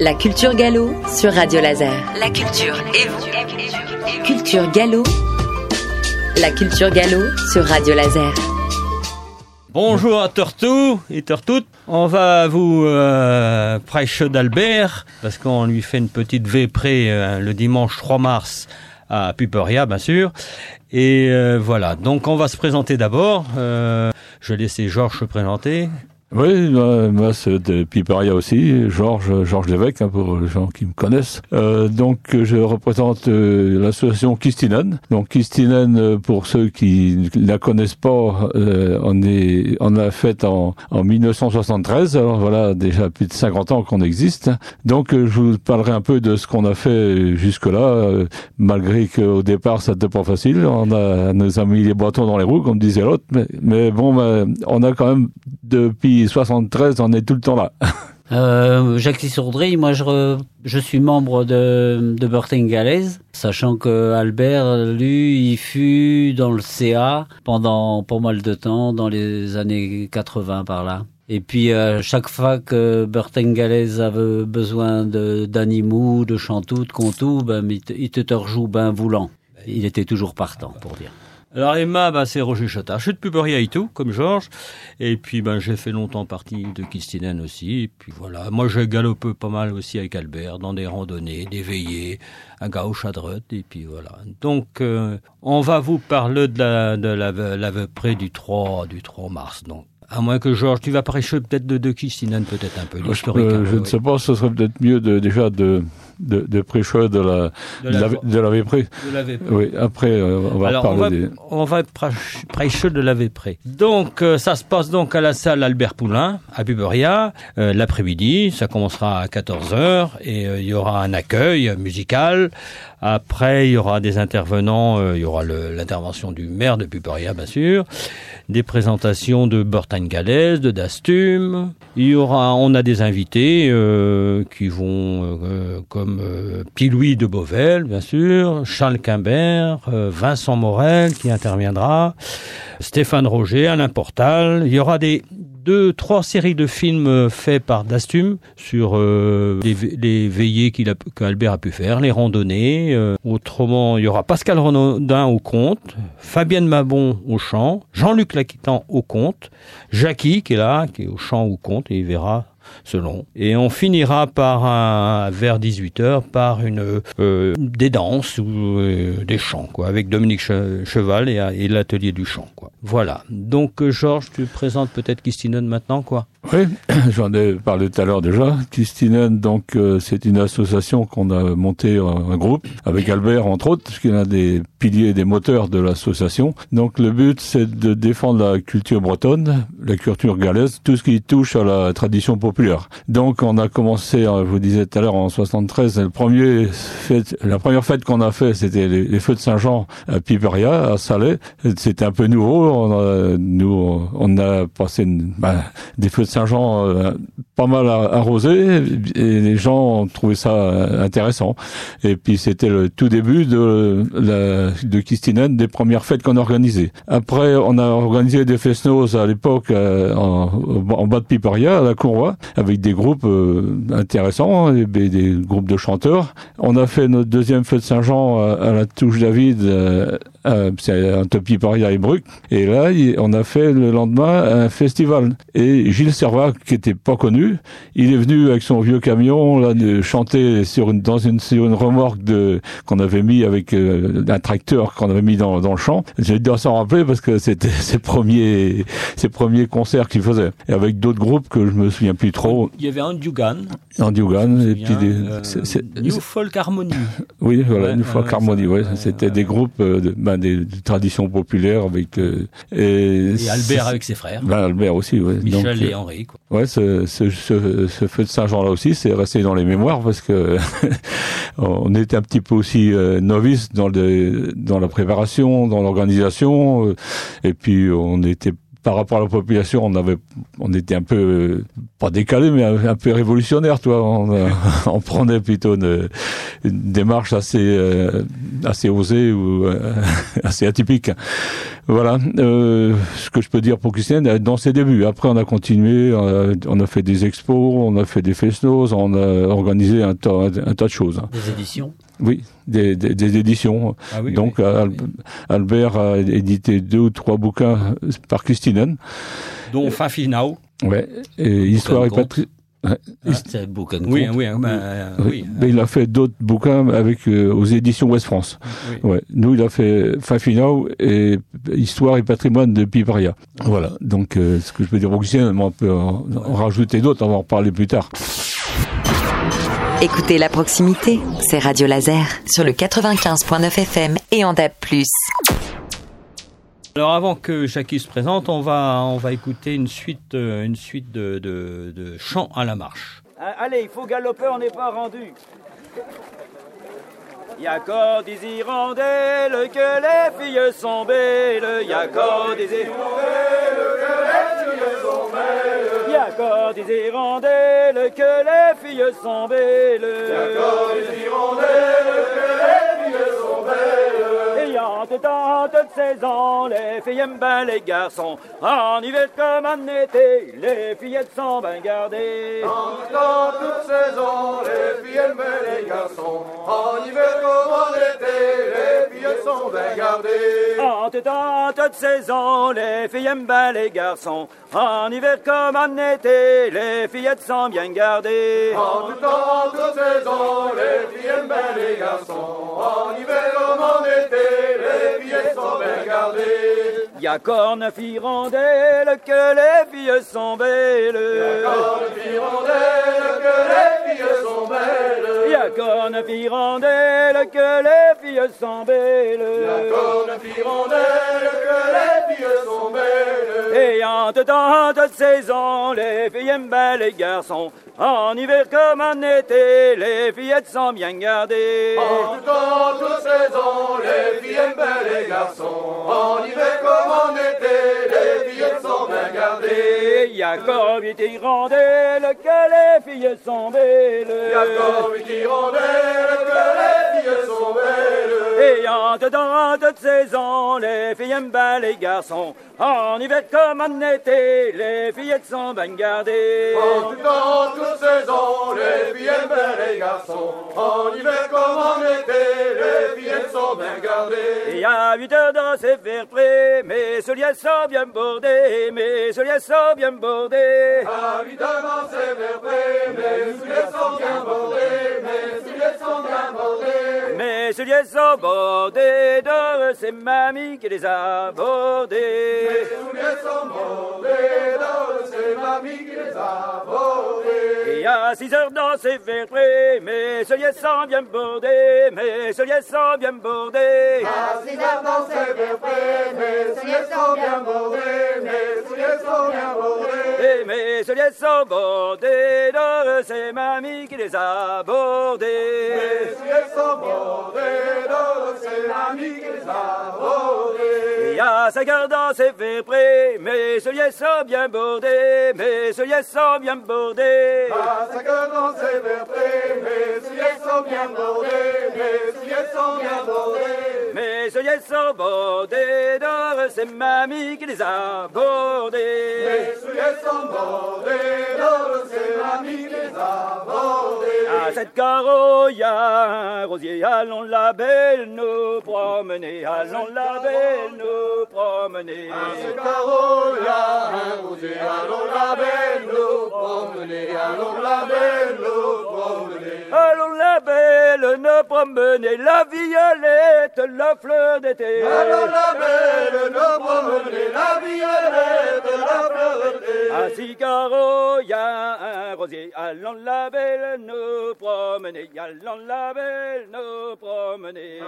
La culture gallo sur Radio Laser. La culture et vous. Culture gallo. La culture gallo sur Radio Laser. Bonjour à Tortou et Tortout. On va vous euh, prêcher d'Albert parce qu'on lui fait une petite vépré euh, le dimanche 3 mars à Puperia, bien sûr. Et euh, voilà, donc on va se présenter d'abord. Euh, je vais laisser Georges se présenter. Oui, moi, moi de Piperia aussi, Georges Georges Lévesque, hein, pour les gens qui me connaissent. Euh, donc, je représente euh, l'association Kistinen. Donc, Kistinen, euh, pour ceux qui ne la connaissent pas, euh, on est, on l'a faite en, en 1973. Alors voilà, déjà plus de 50 ans qu'on existe. Donc, euh, je vous parlerai un peu de ce qu'on a fait jusque-là, malgré qu'au départ, ça n'était pas facile. On a, nous a mis les bâtons dans les roues, comme disait l'autre. Mais, bon, ben, on a quand même depuis 73, on est tout le temps là. Euh, Jacques Sourdry, moi je, je suis membre de, de Burton Galaise, sachant que Albert, lui, il fut dans le CA pendant pas mal de temps, dans les années 80 par là. Et puis euh, chaque fois que Burton Galaise avait besoin de d'animaux, de chantou, de contou, ben, il te, te rejoue ben voulant. Il était toujours partant, pour dire. Alors Emma, bah, c'est Roger Chotard. Je suis de Puperia et tout, comme Georges. Et puis ben j'ai fait longtemps partie de Kistinen aussi. Et puis voilà, moi j'ai galopé pas mal aussi avec Albert dans des randonnées, des veillées, à gauche, à droite. Et puis voilà. Donc euh, on va vous parler de la de la, la près du 3 du 3 mars. Donc à moins que Georges, tu vas prêcher peut-être de, de Kistinen, peut-être un peu l'historique. Euh, un je ne sais pas, ce serait peut-être mieux de, déjà de, de, de de la, De de la- la, de la vépré. de la Vépré. Oui, après, euh, on va Alors, on parler va, des... on va prêcher de la Vépré. Donc, euh, ça se passe donc à la salle Albert Poulain, à Buberia, euh, l'après-midi. Ça commencera à 14h et il y aura un accueil musical. Après, il y aura des intervenants. il y aura l'intervention du maire de Buberia, bien sûr. Des présentations de Burton Galès, de Dastum. Il y aura, on a des invités qui vont, euh, comme euh, Petit-Louis de Beauvel, bien sûr, Charles Quimbert, euh, Vincent Morel qui interviendra, Stéphane Roger, Alain Portal. Il y aura des deux, trois séries de films faits par Dastum sur euh, les, ve- les veillées qu'Albert a pu faire, les randonnées. autrement, il y aura Pascal Renaudin au conte, Fabienne Mabon au chant, Jean-Luc Laquitan au conte, Jackie qui est là, qui est au chant au conte, et il verra selon. Et on finira par vers 18h par une euh, des danses ou euh, des chants quoi avec Dominique Che- Cheval et, l'atelier du chant quoi. Voilà. Donc euh, Georges, tu présentes peut-être Kistinen maintenant quoi. Oui, j'en ai parlé tout à l'heure déjà. Kistinen, donc, c'est une association qu'on a montée un groupe avec Albert, entre autres, puisqu'il a des piliers, des moteurs de l'association. Donc, le but, c'est de défendre la culture bretonne, la culture galaise, tout ce qui touche à la tradition populaire. Donc, on a commencé, euh, je vous disais tout à l'heure, en 73, le premier la première fête qu'on a fait, c'était les, feux de Saint-Jean à Piperia, à Salé. C'était un peu nouveau. On a, nous, on a passé ben, des feux de Saint-Jean euh, pas mal arrosés et les gens ont trouvé ça euh, intéressant. Et puis c'était le tout début de la, de Kistinen, des premières fêtes qu'on a organisées. Après, on a organisé des fest-noz à l'époque en, en bas de Piperia, à la Courroie, avec des groupes euh, intéressants, et des, des groupes de chanteurs. On a fait notre deuxième fête de Saint-Jean à, à la Touche David, euh, c'est entre Piperia et Bruck. Et là, on a fait le lendemain un festival. Et Gilles Servat, qui était pas connu, il est venu avec son vieux camion là de chanter sur une dans une sur une remorque de qu'on avait mis avec euh, un tracteur qu'on avait mis dans dans le champ. J'ai dû s'en rappeler parce que c'était ses premiers ses premiers concerts qu'il faisait. Et avec d'autres groupes que je me souviens plus trop, Il y avait un Dugan, et puis des, euh, New Folk Harmony. oui, voilà, Ouais, ouais, Carmody, ça, ouais, c'était des groupes euh, de, ben, des, des traditions populaires avec euh, et, Et Albert avec ses frères, ben, Albert aussi, ouais. Michel Donc, et euh, Henri quoi. Ouais, ce, ce, ce, ce feu de Saint-Jean là aussi, c'est resté dans les mémoires parce que on était un petit peu aussi euh, novices dans le dans la préparation, dans l'organisation, euh, et puis on était par rapport à la population, on avait, on était un peu euh, pas décalé, mais un, peu révolutionnaire, toi. On, euh, on prenait plutôt une, une démarche assez euh, assez osée ou euh, assez atypique. Voilà euh, ce que je peux dire pour Christiane dans ses débuts. Après, on a continué, on a, fait des expos, on a fait des fesnos, on a organisé un tas, un, tas de choses. Des éditions Oui, des, des, éditions. Ah Donc, Albert a édité deux ou trois bouquins par Christinen. Dont Fafinao. Ouais, et Histoire et Patrie. Ah, c'est oui, oui, ben, euh, oui, Mais il a fait d'autres bouquins avec euh, aux éditions Ouest France. Ouais. Nous, il a fait Fafinao et Histoire et patrimoine de Piparia. Voilà. Donc, euh, ce que je peux dire, Augustin, on peut en, rajouter d'autres, on va en reparler plus tard. Écoutez la proximité, c'est Radio Laser sur le 95.9 FM et en DAB+. Alors avant que Jackie se présente, on va, on va écouter une suite, euh, une suite de, de, de chants à la marche. Ah, allez, il faut galoper, on n'est pas rendu. Y a qu'en des hirondelles que les filles sont belles. Y a qu'en des hirondelles que les filles sont belles. Y a qu'en des hirondelles que les filles sont belles. Des Ayant tant de saisons, les filles aiment bien les garçons. En hiver comme en été, les fillettes sont bien gardées. En temps toute saison, les filles aiment bien les garçons. En hiver comme en été, les filles sont bien gardées. En temps toute saison, les filles aiment bien les garçons. En hiver comme en été, les fillettes sont bien gardées. En tout temps, toute saison, les filles aiment bien les garçons. En hiver comme en été, les fillettes sont bien gardées. Y a corne hirondelle que les filles sont belles. Y a corne hirondelle que les filles sont belles. Y a corne hirondelle que les filles sont belles. Y a corne hirondelle que les filles sont belles. Ayant dans toute saison, les filles aiment bien les garçons. En hiver comme en été, les fillettes sont bien gardées. En tout temps, toute saison, les filles aiment bien les garçons. En hiver comme en été, les sont bien gardées. Il y a Corby qui rondelle que les filles sont belles. Il y a Corby qui rondelle que les filles sont belles. Ayant dans toute saison, les filles aiment bien les garçons. En hiver comme en été, les fillettes sont bien gardées. En tout temps, toute saison, les filles aiment bien les garçons. En hiver comme en été, les sont bien gardées. Il y a huit heures dans ces verres près, mes souliers sont bien bordés, mes souliers sont bien bordés. À huit heures dans ces verres près, mes souliers sont bien bordés, mes souliers sont bien bordés. Mes souliers sont bordés d'or, c'est mamie qui les a bordés. Mes souliers sont bordés d'or, c'est mamie qui les a bordés. Il y a six heures dans ces verres près, mes souliers sont bien bordés, mes souliers sont bien bordés. À six heures dans ces verres près, mes souliers sont bien bordés, mes souliers sont bien bordés. Et mes souliers sont bordés d'or, c'est mamie qui les a bordés. C'est mamie qui les a bordés. Il y a cinq heures dans ces verres près, mes souliers sont bien bordés, mes souliers sont bien cinq heures dans mes souliers sont bien bordés, mes sont bien bordés. Mes sont bordés d'or, c'est mamie qui les a bordés. Mes souliers sont bordés d'or, c'est mamie qui les a bordés. À cette carreau, y a un rosier, allons la belle nous promener, allons la belle nous promener. À cette carreau, y a un rosier, allons la belle nous promener, allons la belle nous promener. Allons la belle nous promener, la violette, la fleur d'été. Allons la belle nous promener, la violette, la fleur d'été. À Cicaro, y a un rosier, allons la belle nous promener, allons la belle nous promener.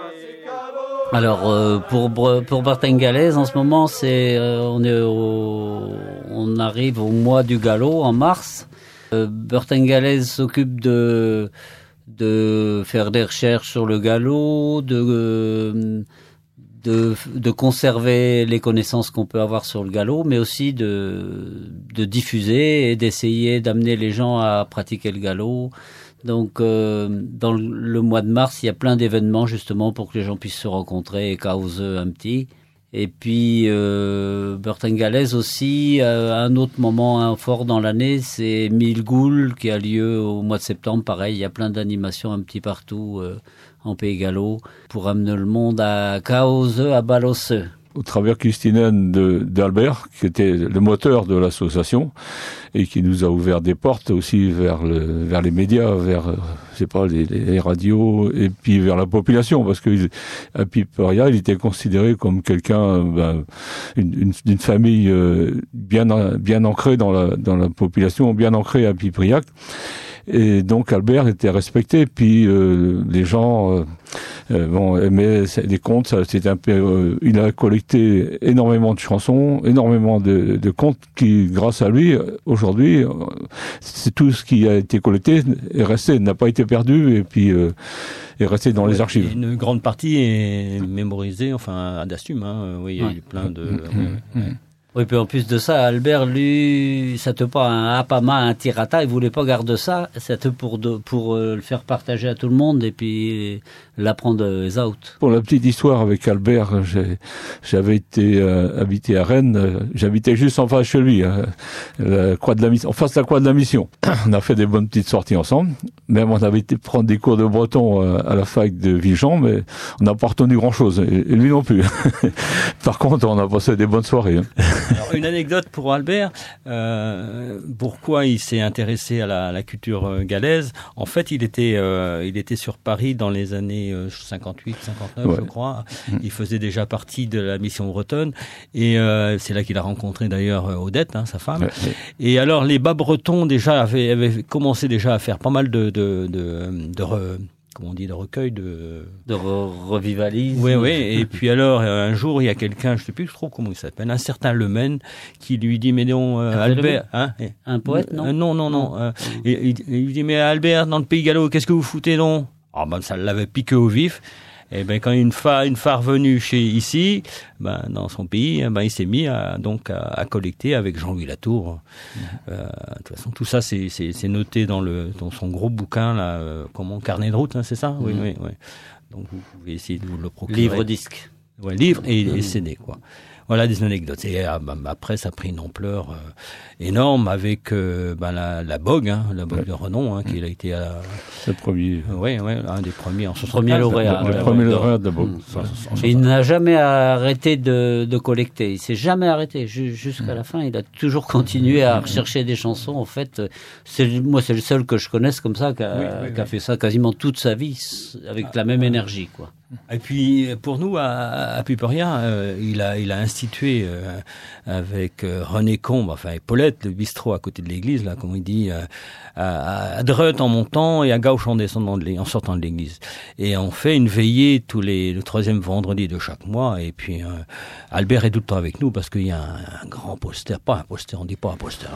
Alors euh, pour pour Bartingalaise en ce moment c'est euh, on est au, on arrive au mois du galop en mars. Euh, Bartingalaise s'occupe de de faire des recherches sur le galop, de euh, de, de conserver les connaissances qu'on peut avoir sur le galop, mais aussi de, de diffuser et d'essayer d'amener les gens à pratiquer le galop. Donc, euh, dans le mois de mars, il y a plein d'événements justement pour que les gens puissent se rencontrer et un petit. Et puis euh, Burton-Galès aussi, euh, un autre moment hein, fort dans l'année, c'est Milgoul qui a lieu au mois de septembre. Pareil, il y a plein d'animations un petit partout euh, en Pays Gallo pour amener le monde à Chaos, à Balosse au travers Christinen d'Albert, qui était le moteur de l'association et qui nous a ouvert des portes aussi vers, le, vers les médias, vers, euh, je sais pas, les, les, radios et puis vers la population, parce que à Piperia, il était considéré comme quelqu'un, ben, d'une une, famille euh, bien bien ancrée dans la dans la population, bien ancrée à Pipriac. Et donc Albert était respecté. Puis euh, les gens euh bon, aimaient les contes. C'était un peu. Euh, il a collecté énormément de chansons, énormément de, de contes qui, grâce à lui, aujourd'hui, c'est tout ce qui a été collecté est resté, n'a pas été perdu et puis est resté dans les archives. Une grande partie est mémorisée, enfin à Dastum. Hein. Oui, il y a eu plein de. Mmh, mmh, mmh. Oui, puis en plus de ça, Albert, lui, c'était pas un apama, un tirata, il voulait pas garder ça, c'était pour, de, pour euh, le faire partager à tout le monde et puis l'apprendre aux out. Pour la petite histoire avec Albert, j'avais été euh, habité à Rennes, euh, j'habitais juste en face chez lui, hein, la croix de la en face de la croix de la mission. On a fait des bonnes petites sorties ensemble, même on avait été prendre des cours de breton euh, à la fac de Vigan, mais on n'a pas retenu grand chose, et, lui non plus. Par contre, on a passé des bonnes soirées. Hein. Alors, une anecdote pour Albert. Euh, pourquoi il s'est intéressé à la, la, culture euh, galaise? En fait, il était, euh, il était sur Paris dans les années 58, euh, 59, ouais. je crois. Mm. Il faisait déjà partie de la mission bretonne. Et euh, c'est là qu'il a rencontré d'ailleurs Odette, hein, sa femme. Ouais, ouais. Et alors, les bas bretons déjà avaient, avaient, commencé déjà à faire pas mal de, de, de, de re, comment on dit, de recueil de... De re revivalisme. Oui, oui. Et puis alors, un jour, il y a quelqu'un, je sais plus trop comment il s'appelle, un certain Lemaine, qui lui dit, mais non, euh, Albert... Hein, un poète, non euh, Non, non, non. Euh, il, il, il, lui dit, mais Albert, dans le Pays Gallo, qu'est-ce que vous foutez, non? Ah ben, ça l'avait piqué au vif. Et ben quand une fois une fois revenu chez ici, ben dans son pays, ben il s'est mis à, donc à, à, collecter avec Jean-Louis Latour. Mmh. Euh, de toute façon, tout ça c'est c'est noté dans le dans son gros bouquin là, euh, comment carnet de route, hein, c'est ça? Mmh. Oui, oui, oui. Donc vous pouvez essayer de vous le procurer. Livre disque. Ouais, livre et, et CD quoi. Voilà des anecdotes. Et euh, bah, après, ça a pris une ampleur euh, énorme avec euh, bah, la, la Bogue, hein, la Bogue ouais. de Renon, hein, qui a été à, le premier. Oui, un des premiers en 65. Premier lauréat. Le, le premier lauréat de la Bogue. Et il n'a jamais arrêté de, de collecter. Il s'est jamais arrêté jusqu'à la fin. Il a toujours continué à rechercher des chansons. En fait, moi, c'est le seul que je connaisse comme ça qui a, oui, oui, qui a fait ça quasiment toute sa vie avec ah, la même ah, énergie, quoi. Et puis pour nous à, à euh, il a il a institué euh, avec euh, René Combe, enfin et Paulette, le bistrot à côté de l'église là, comme il dit, euh, à, à Dreut en montant et à Gauche en descendant de en sortant de l'église. Et on fait une veillée tous les le troisième vendredi de chaque mois. Et puis Albert est tout le temps avec nous parce qu'il y a un, un, grand poster, pas un poster, on dit pas un poster,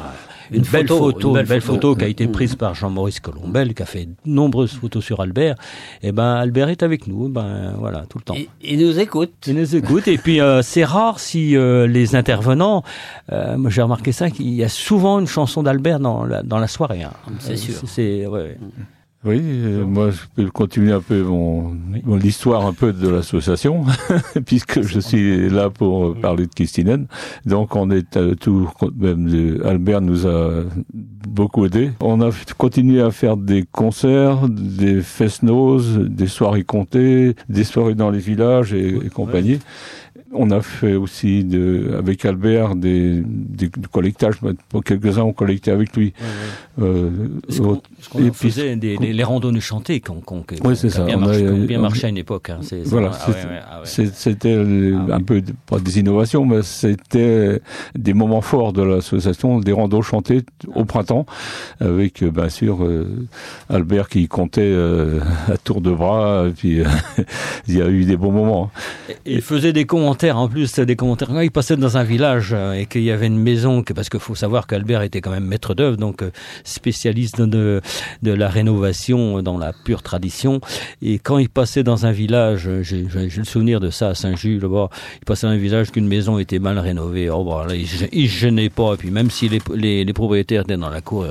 une, une belle photo, photo, une belle, une belle photo, photo qui a été prise par Jean-Maurice Colombel, qui a fait de nombreuses photos sur Albert. Et ben Albert est avec nous. Ben voilà, tout le temps. Il nous écoute. Il nous écoute. et puis, euh, c'est rare si euh, les intervenants, euh, moi j'ai remarqué ça, qu'il y a souvent une chanson d'Albert dans la, dans la soirée. Hein. C'est sûr. C'est, ouais. Oui, euh, moi je peux continuer un peu mon, mon l'histoire un peu de l'association, puisque je suis là pour parler de Kistinen. Donc on est à tout, même Albert nous a beaucoup aidé. On a continué à faire des concerts, des fest-noz, des soirées comptées, des soirées dans les villages et, et compagnie. On a fait aussi de, avec Albert des, des, des collectages. Quelques-uns, on collectait avec lui. Ouais, ouais. Euh, ce qu'on qu et puis, faisait des, des, les randonnées chantées qu'on qu qu oui, c'est ça. bien, on marché, a, bien marché à une époque. Hein. Voilà, ah, ouais, ah, c'était ah, un peu pas des innovations, mais c'était des moments forts de l'association, des randos chantés au printemps, avec bien sûr euh, Albert qui comptait euh, à tour de bras. Et puis il y a eu des bons moments. Et il faisait des commentaires en plus des commentaires quand il passait dans un village euh, et qu'il y avait une maison parce qu'il faut savoir qu'Albert était quand même maître d'œuvre donc euh, spécialiste de, la rénovation dans la pure tradition. Et quand il passait dans un village j'ai le souvenir de ça à Saint-Just là-bas il passait dans un village qu'une maison était mal rénovée. Oh, bon, là, il, il gênait pas. Et puis même si les, propriétaires étaient dans la cour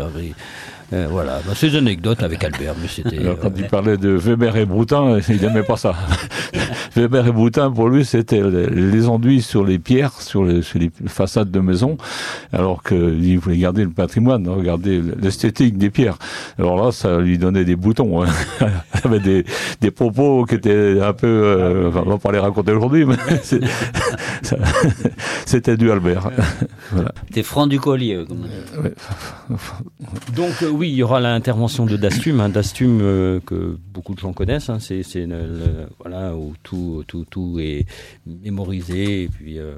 euh, voilà, bah, ces anecdotes avec Albert, mais c'était. quand euh, il parlait de Weber et Broutin, il n'aimait pas ça. Weber et Boutin, pour lui, c'était les enduits sur les pierres, sur les, sur les façades de maisons, alors qu'il voulait garder le patrimoine, regarder l'esthétique des pierres. Alors là, ça lui donnait des boutons. Hein. Il avait des, des propos qui étaient un peu... Euh, enfin, on va pas les raconter aujourd'hui, mais c'était du Albert. voilà. T'es franc du collier, comme on dit. Donc euh, oui, il y aura l'intervention de Dastum, hein, Dastum euh, que beaucoup de gens connaissent. Hein, c'est voilà où tout, tout, tout est mémorisé et puis. Euh,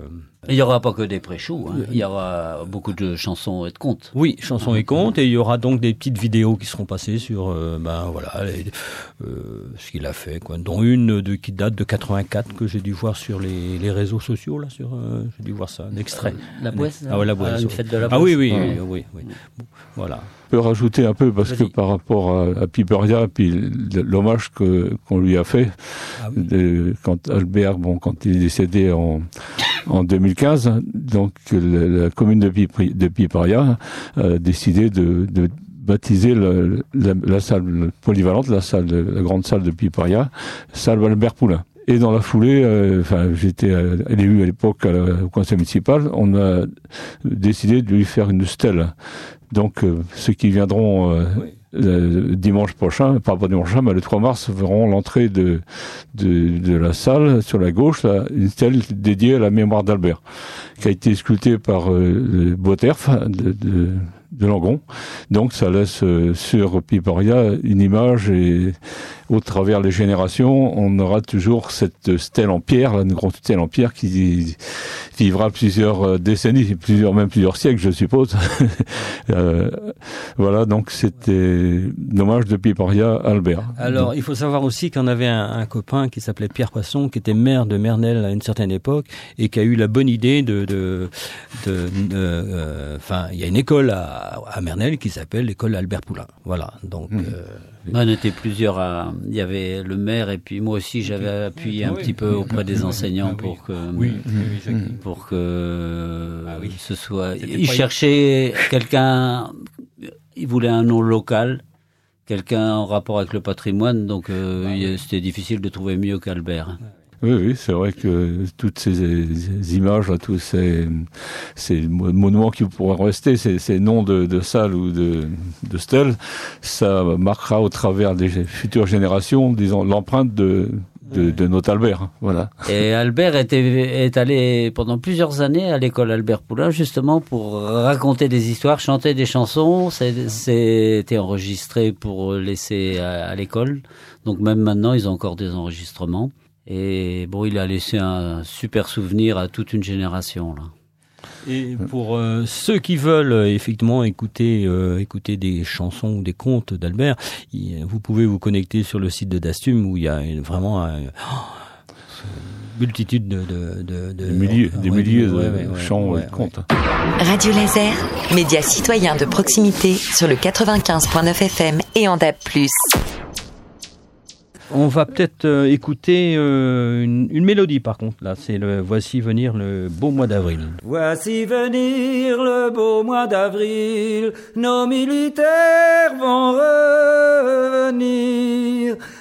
il n'y aura pas que des pré-choux, hein. il y aura beaucoup de chansons et de contes. Oui, chansons et contes, et il y aura donc des petites vidéos qui seront passées sur ben, voilà, ce qu'il a fait, quoi. dont une de, qui date de 84 que j'ai dû voir sur les, les réseaux sociaux, là, sur, j'ai dû voir ça, un extrait. la boisse Ah, ouais, la boisse. une fête de la ah oui, oui, oui, oui, oui. Voilà. Je peux rajouter un peu parce que par rapport à, à Piperia, puis l'hommage que qu'on lui a fait, ah de, quand Albert, bon, quand il est décédé en en 2015, donc la, commune de, de Piperia a décidé de, de baptiser la, la, salle polyvalente, la salle, la grande salle de Piperia, salle Albert Poulain. Et dans la foulée, euh, enfin, j'étais élu à l'époque au conseil municipal, on a décidé de lui faire une stèle. Donc, euh, ceux qui viendront euh, le dimanche prochain, pas dimanche prochain, mais le 3 mars, verront l'entrée de, de, de, la salle sur la gauche, là, une stèle dédiée à la mémoire d'Albert, qui a été sculptée par euh, Boterf de, de, de Langon. Donc ça laisse euh, sur Piporia une image et au travers les générations, on aura toujours cette stèle en pierre, une grande stèle en pierre qui vivra plusieurs euh, décennies, plusieurs même plusieurs siècles, je suppose. euh, voilà, donc c'était dommage de Piporia Albert. Alors, il faut savoir aussi qu'on avait un, un, copain qui s'appelait Pierre Poisson, qui était maire de Mernel à une certaine époque et qui a eu la bonne idée de, de, de, euh, enfin, il y a une école à à, Mernel qui s'appelle l'école Albert Poulain. Voilà. Donc. Mmh. Euh, on était plusieurs. À... Il y avait le maire et puis moi aussi j'avais appuyé un petit peu auprès des enseignants pour que oui, pour que ah ce soit. Il cherchait quelqu'un. Il voulait un nom local quelqu'un en rapport avec le patrimoine, donc euh, ah c'était difficile de trouver mieux qu'Albert. Oui, oui, c'est vrai que toutes ces images, tous ces, ces monuments qui pourraient rester, ces, ces noms de, de, salles ou de, de stèles, ça marquera au travers des futures générations, disons, l'empreinte de, de, de, notre Albert. Hein, voilà. Et Albert était, est allé pendant plusieurs années à l'école Albert Poulain justement pour raconter des histoires, chanter des chansons. C'était enregistré pour laisser à, à l'école. Donc même maintenant, ils ont encore des enregistrements. Et bon, il a laissé un super souvenir à toute une génération. Là. Et pour euh, ceux qui veulent euh, effectivement écouter euh, écouter des chansons ou des contes d'Albert, vous pouvez vous connecter sur le site de Dastum où il y a vraiment un, oh, multitude de, de, de, de des milliers, des milliers de ouais, ouais, chants et de contes. Radio Laser, média citoyen de proximité sur le 95.9 FM et en DAB+. On va peut-être euh, écouter euh, une, mélodie par contre. Là, c'est le Voici venir le beau mois d'avril. Voici venir le beau mois d'avril. Nos militaires vont revenir.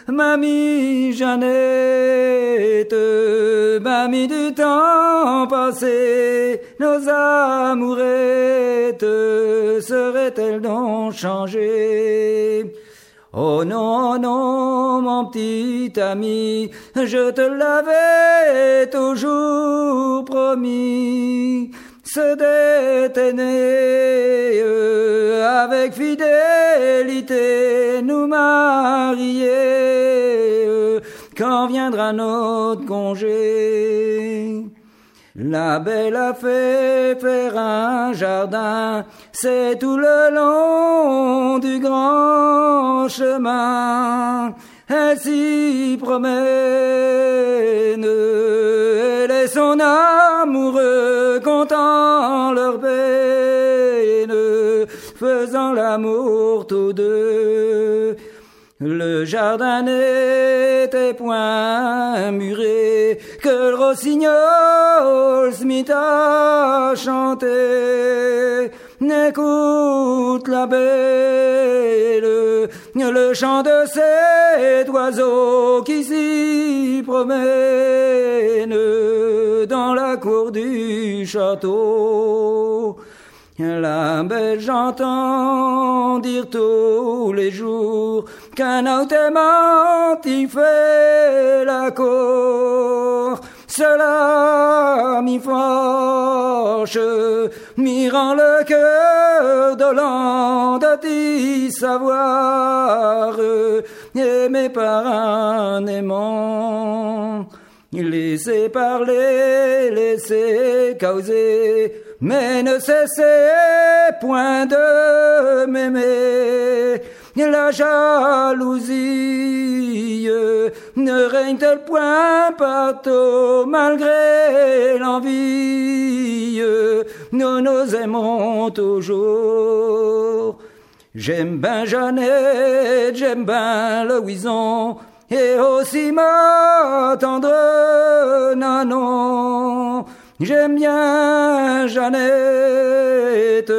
Mamie Jeannette, mamie du temps passé, nos amourettes seraient-elles donc changées? Oh non, non, mon petit ami, je te l'avais toujours promis, se détenir avec fidélité, nous marier quand viendra notre congé? La belle a fait faire un jardin, c'est tout le long du grand chemin. Elle s'y promène, elle est son amoureux, comptant leur peine, faisant l'amour tous deux. Le jardin n'était point muré, que le rossignol se mit à. N'écoute la belle, le chant de cet oiseau qui s'y promène dans la cour du château. La belle j'entends dire tous les jours qu'un autre aimant y fait la cour. Cela m'y fâche, m'y rend le cœur dolent d'y savoir, et mes parents aimants. Laissez parler, laissez causer, mais ne cessez point de m'aimer. La jalousie ne règne-t-elle point partout malgré l'envie? Nous nous aimons toujours. J'aime ben Jeannette, j'aime ben Louison, et aussi ma tendre Nanon. J'aime bien Jeannette,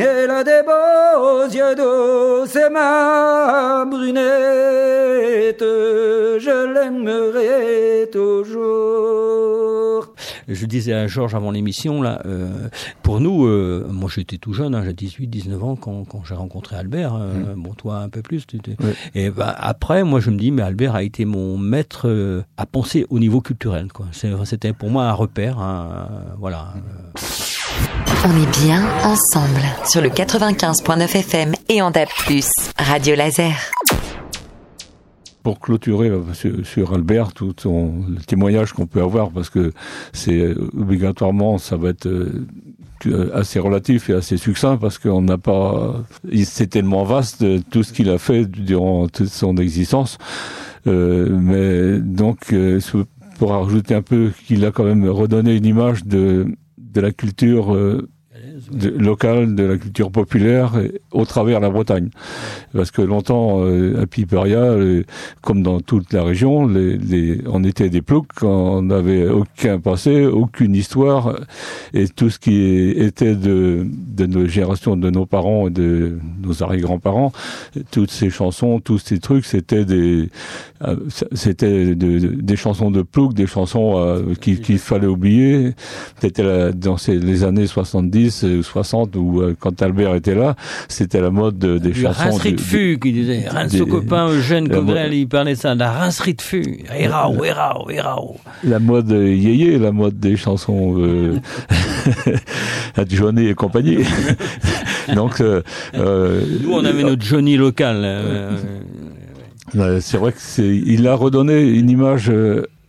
elle a des beaux yeux d'eau, c'est ma brunette, je l'aimerai toujours. Je disais à Georges avant l'émission, là, euh, pour nous, euh, moi j'étais tout jeune, hein, j'ai 18, 19 ans quand, quand j'ai rencontré Albert. Euh, Bon, toi un peu plus. Tu. Et bah, après, moi je me dis, mais Albert a été mon maître à penser au niveau culturel. quoi. C'était pour moi un repère. hein, voilà. On est bien ensemble sur le 95.9 FM et en DAB+. Radio Laser. pour clôturer euh, sur, Albert tout son, le témoignage qu'on peut avoir parce que c'est euh, obligatoirement ça va être euh, assez relatif et assez succinct parce qu'on n'a pas c'est tellement vaste tout ce qu'il a fait durant toute son existence Euh, mais donc pour rajouter un peu qu'il a quand même redonné une image de de la culture euh, de- locale, de la culture populaire au travers la Bretagne. Parce que longtemps, euh, à Piperia, euh, comme dans toute la région, les, les- on était des ploucs, on n'avait aucun passé, aucune histoire, et tout ce qui était de, de nos générations, de nos parents et de nos arrière-grands-parents, toutes ces chansons, tous ces trucs, c'était des, euh, c'était de- de- des chansons de ploucs, des chansons euh, qu'il qu'il fallait oublier. C'était dans les années 70 ou 60 où euh, quand Albert était là, c'était la mode de- des Du chansons. rincerie de- fût, qui disait. Rince des- au copain Eugène Cogrel, mode- il parlait ça, la rincerie de fût. Erao, erao, erao. la mode euh, yéyé, la mode des chansons euh, à Johnny et compagnie. Donc euh, euh, Nous, on avait notre Johnny local. euh, euh, c'est vrai que c'est, il a redonné une image.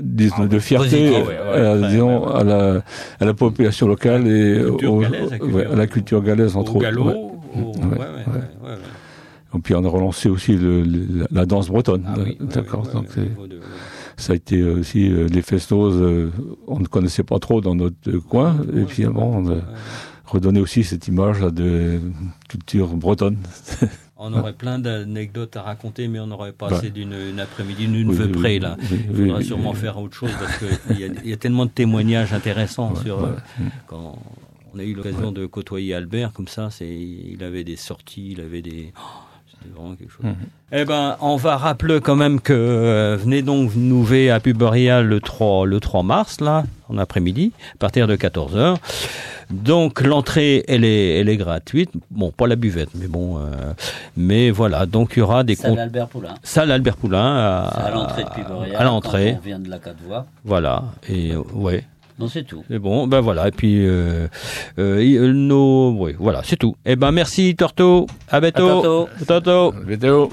Disons, de fierté. Ah ouais, ouais, euh, disons, à, la, à la population locale et culture au- galaise, à la culture galaise entre au autres. au-. Et puis on a relancé aussi le, le- la danse bretonne. Ah oui, D'accord. donc au niveau de- ça a été aussi euh, les festos. euh, on ne connaissait pas trop dans notre coin. Et puis bon, on a redonné aussi cette image de culture bretonne. On aurait plein d'anecdotes à raconter, mais on n'aurait pas Ouais. assez d'une une après-midi, d'une Oui, oui, près, là. oui, Il faudra oui, sûrement faire autre chose parce qu'il y, y a tellement de témoignages intéressants sur ouais. euh, quand on a eu l'occasion de côtoyer Albert comme ça. Il avait des sorties, il avait des. oh, c'était vraiment quelque chose. Eh ben, on va rappeler quand même que euh, venez donc nous ver à Puberia le 3, le 3 mars, là, en après-midi, à partir de 14h. Donc, l'entrée, elle est, elle est gratuite. Bon, pas la buvette, mais bon, euh, mais voilà. Donc, il y aura des Salle. Albert Poulain. Salle Albert Poulain à, C'est à l'entrée de à l'entrée. On vient de la quatre voies. Voilà. Et euh, ouais. Non, c'est tout. C'est bon. Ben voilà. Et puis euh, euh, nos, oui, voilà, c'est tout. Eh ben merci Torto. À bientôt. À. Vidéo.